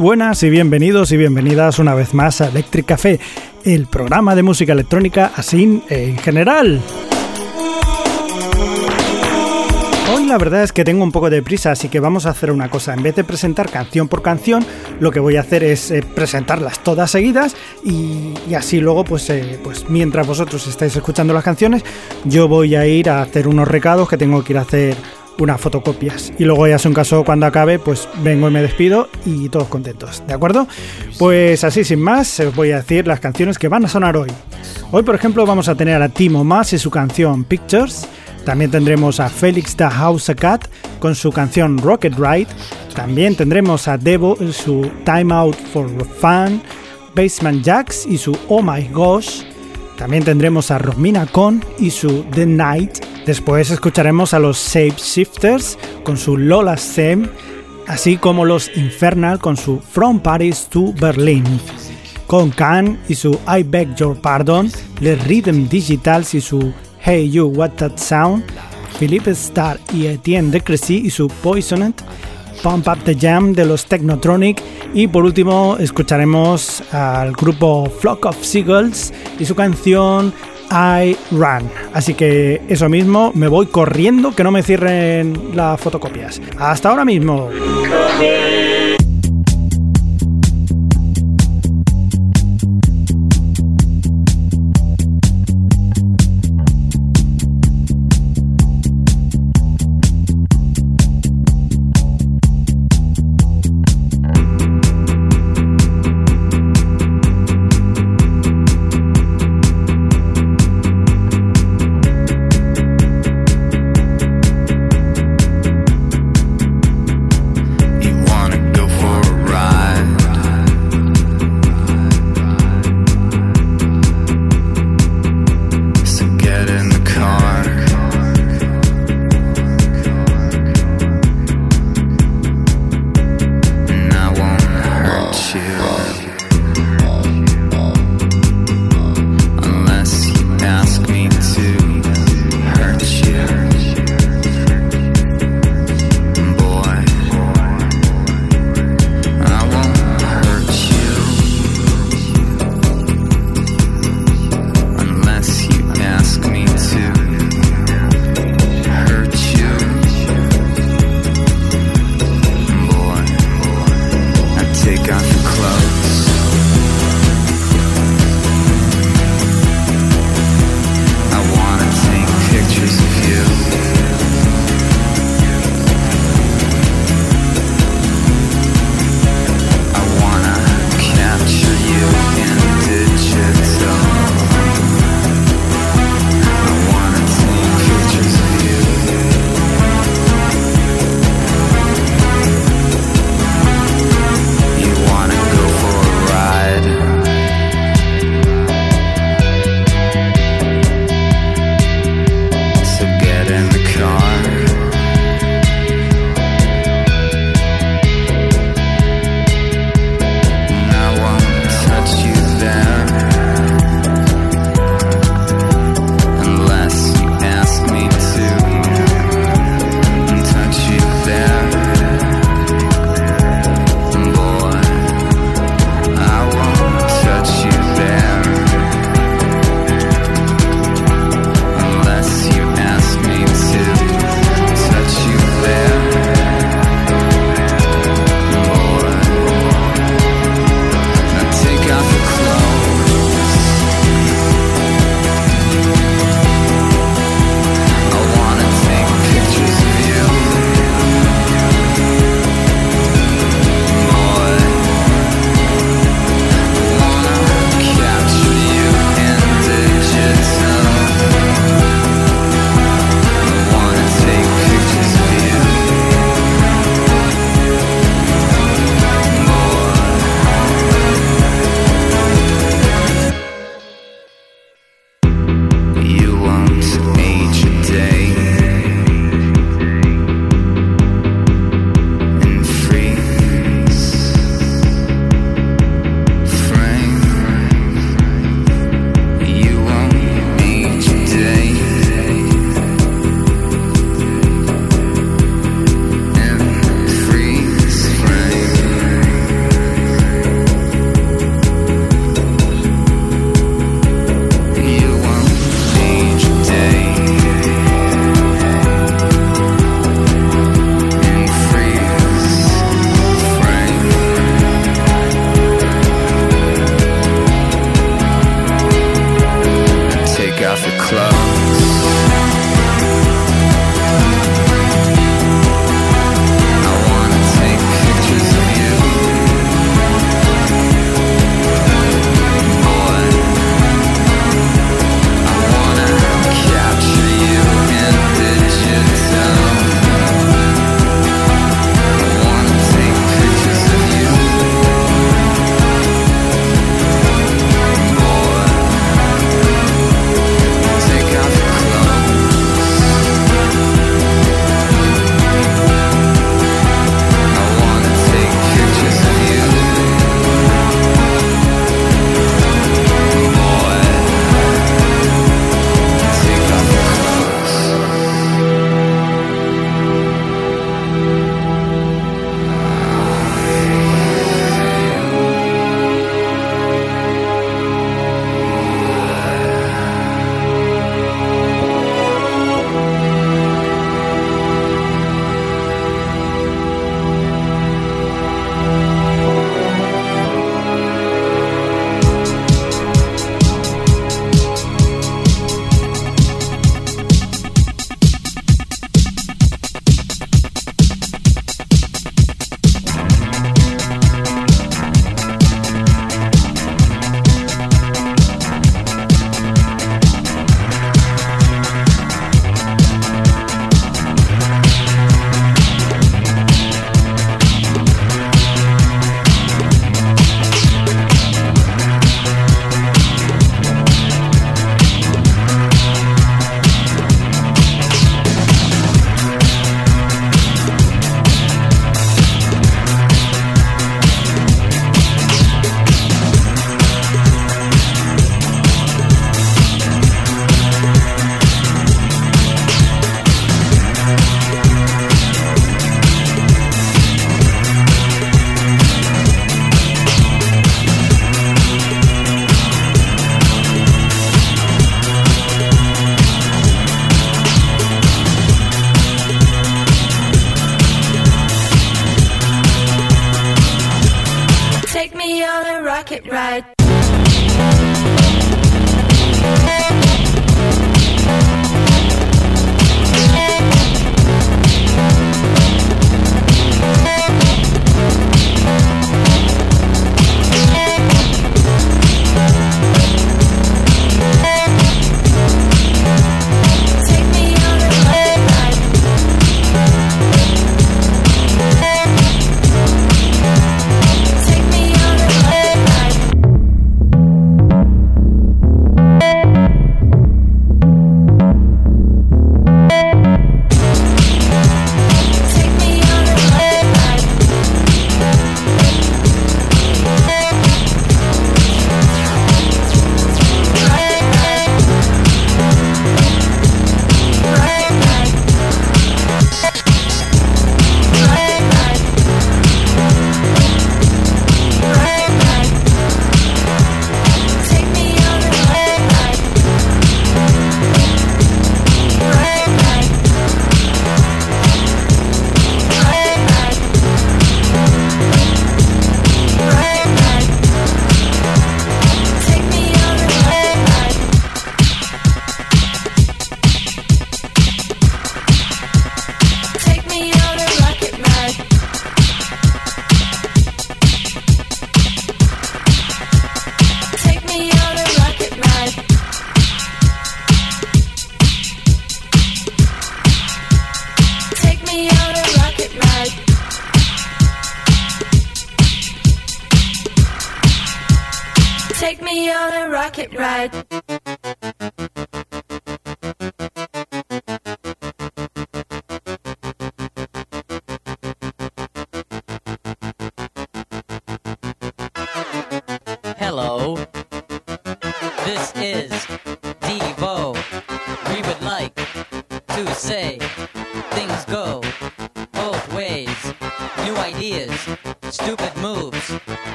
Buenas y bienvenidos y bienvenidas una vez más a Electric Café, el programa de música electrónica así en general. Hoy la verdad es que tengo un poco de prisa, así que vamos a hacer una cosa. En vez de presentar canción por canción, lo que voy a hacer es eh, presentarlas todas seguidas y, así luego, pues, eh, pues mientras vosotros estáis escuchando las canciones, yo voy a ir a hacer unos recados que tengo que ir a hacer unas fotocopias. Y luego ya es un caso cuando acabe, pues vengo y me despido y todos contentos, ¿de acuerdo? Pues así sin más, os voy a decir las canciones que van a sonar hoy. Hoy, por ejemplo, vamos a tener a Timo Mas y su canción Pictures. También tendremos a Felix the House Cat con su canción Rocket Ride. También tendremos a Devo y su Time Out for Fun. Basement Jacks y su Oh My Gosh. También tendremos a Romina Con y su The Night. Después escucharemos a los Shape Shifters con su Lola Sem, así como los Infernal con su From Paris to Berlin. Con Khan y su I Beg Your Pardon, Les Rhythm Digitals y su Hey You What That Sound, Philippe Starr y Etienne de Crecy y su Poisoned, Pump Up the Jam de los Technotronic y por último escucharemos al grupo Flock of Seagulls y su canción I Run. Así que eso mismo, me voy corriendo que no me cierren las fotocopias. Hasta ahora mismo.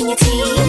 in your teeth.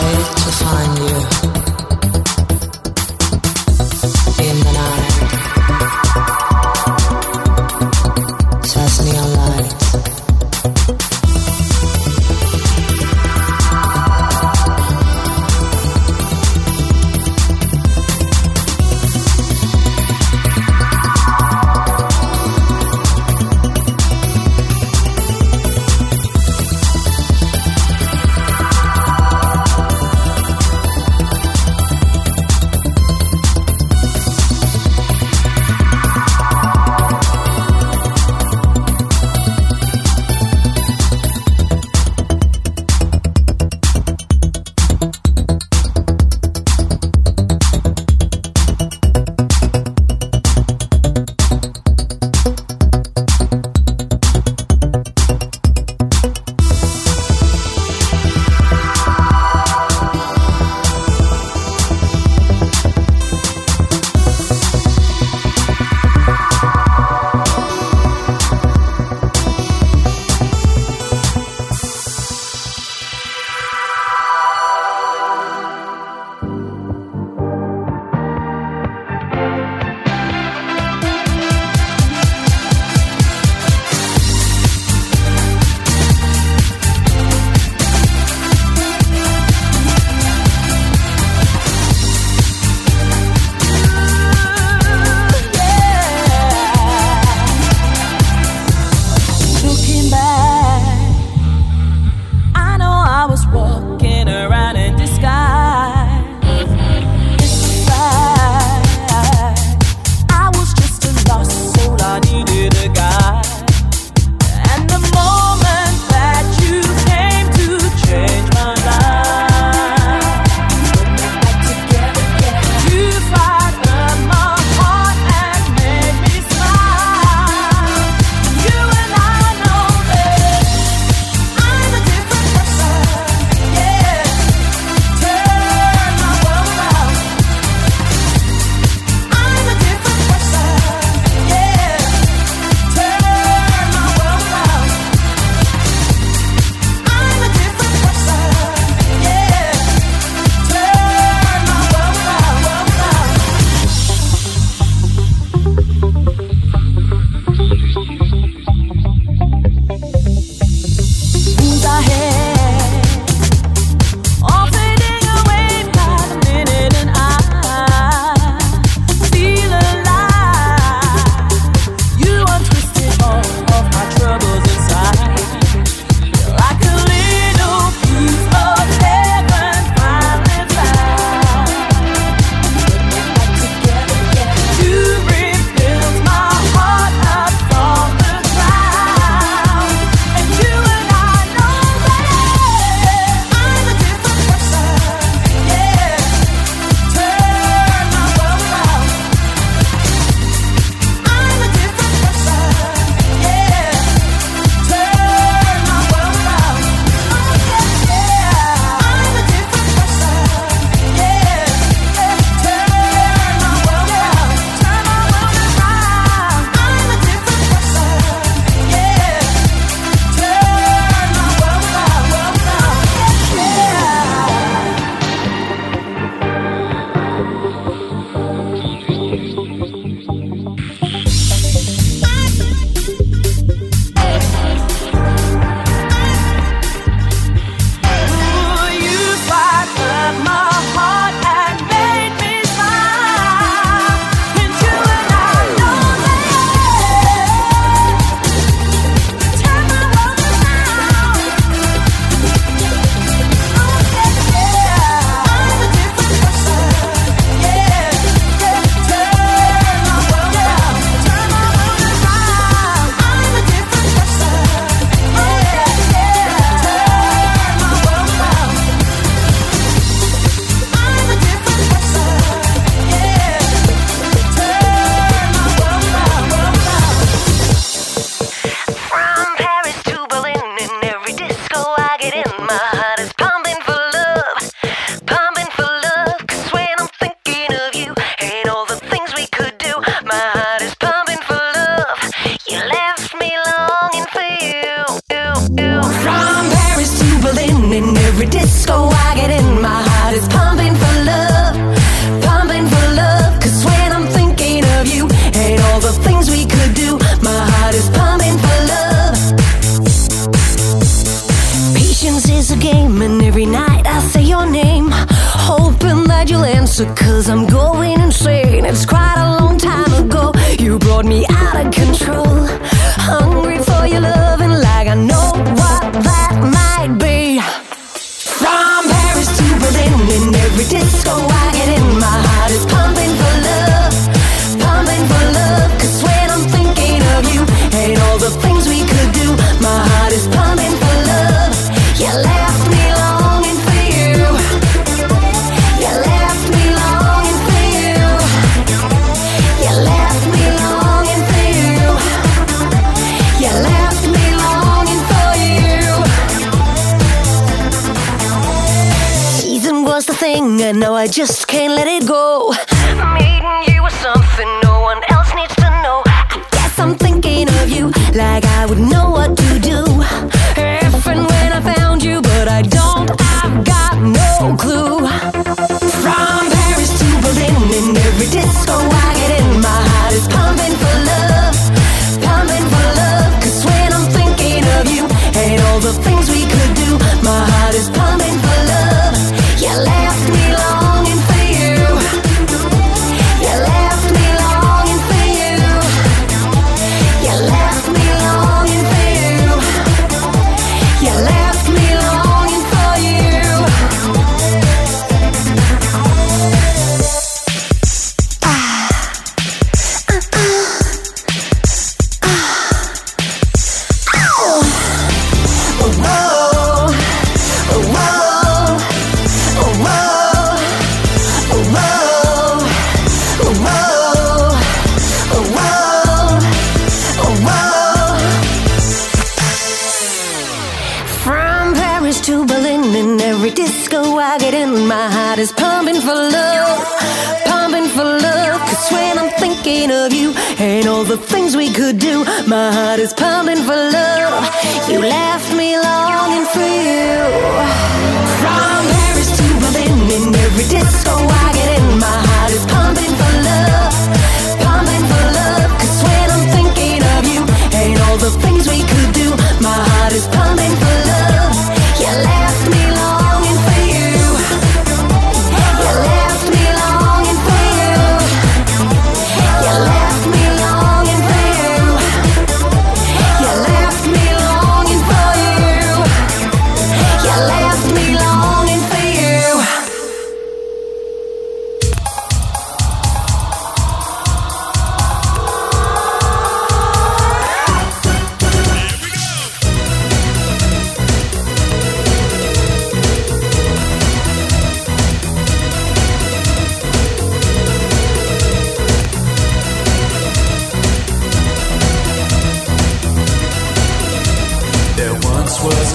to find you.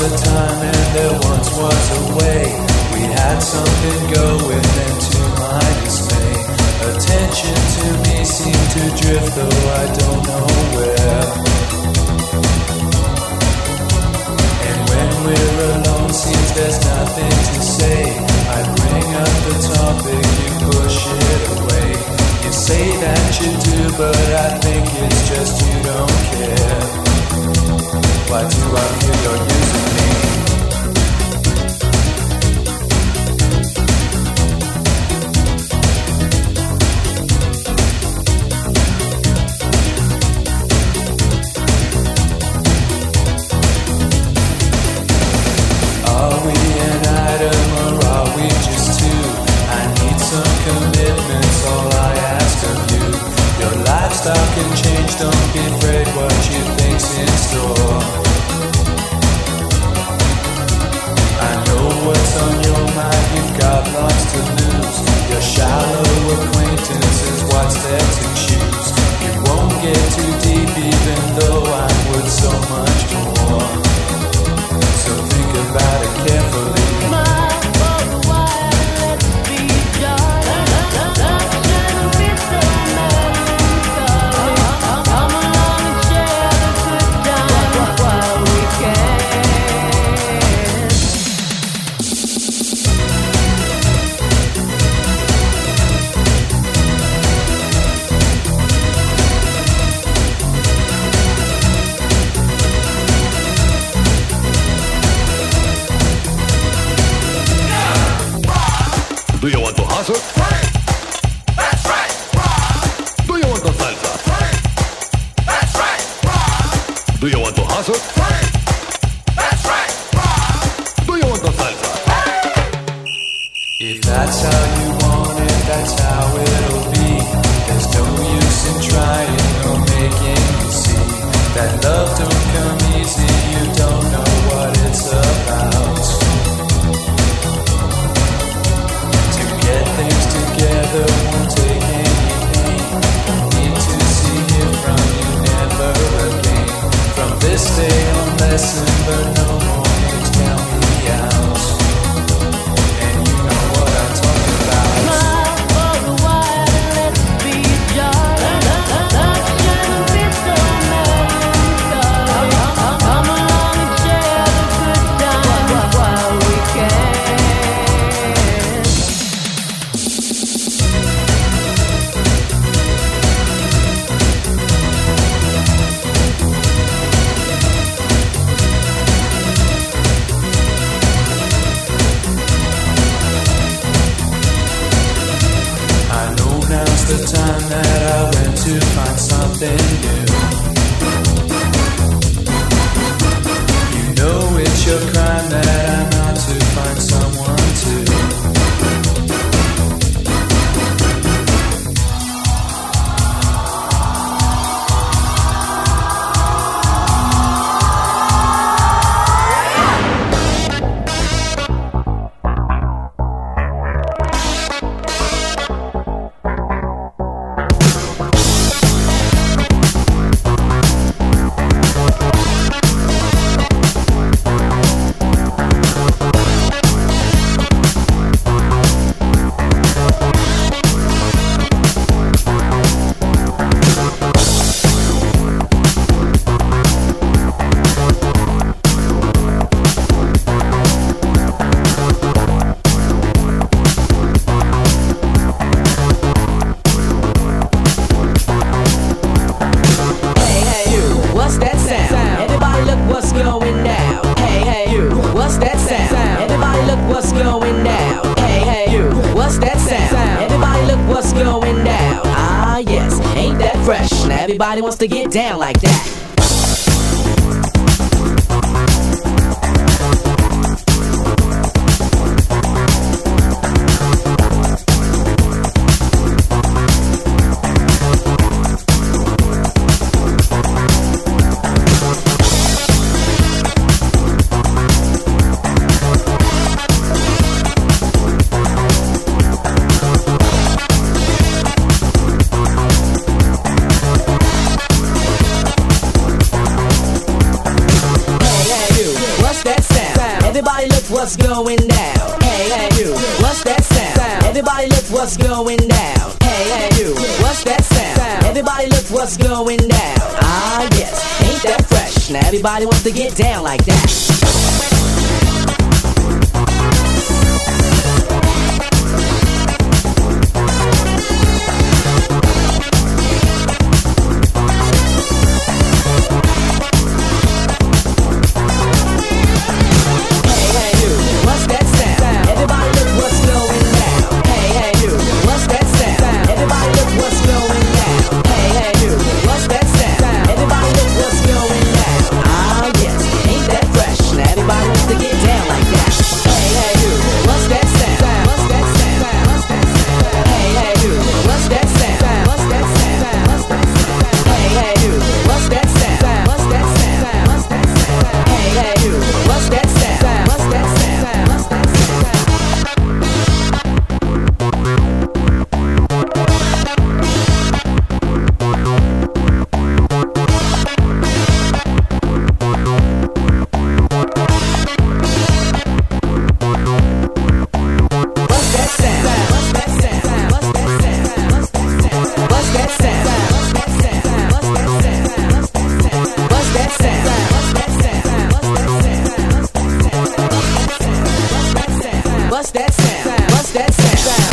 a time and there once was a way. We had something going and to my dismay. Attention to me seemed to drift though I don't know where. And when we're alone seems there's nothing to say. I bring up the topic, you push it away. You say that you do, but I think it's just you don't care. Why do I feel you're using me? Are we an item or are we just two? I need some commitments, all I ask of you. Your lifestyle can change, Hazard. what's going down? Hey, hey, you, what's that sound? Everybody look what's going down. Hey, hey, you, what's that sound? Everybody look what's going down. Ah, yes, ain't that fresh? Now everybody wants to get down like that. sound? What's that sound?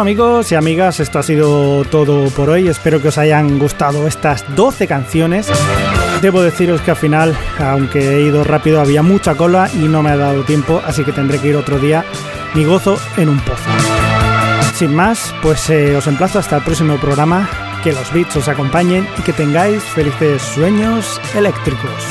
Amigos y amigas, esto ha sido todo por hoy. Espero que os hayan gustado estas 12 canciones. Debo deciros que al final, aunque he ido rápido, había mucha cola y no me ha dado tiempo, así que tendré que ir otro día mi gozo en un pozo. Sin más, pues eh, os emplazo hasta el próximo programa, que los beats os acompañen y que tengáis felices sueños eléctricos.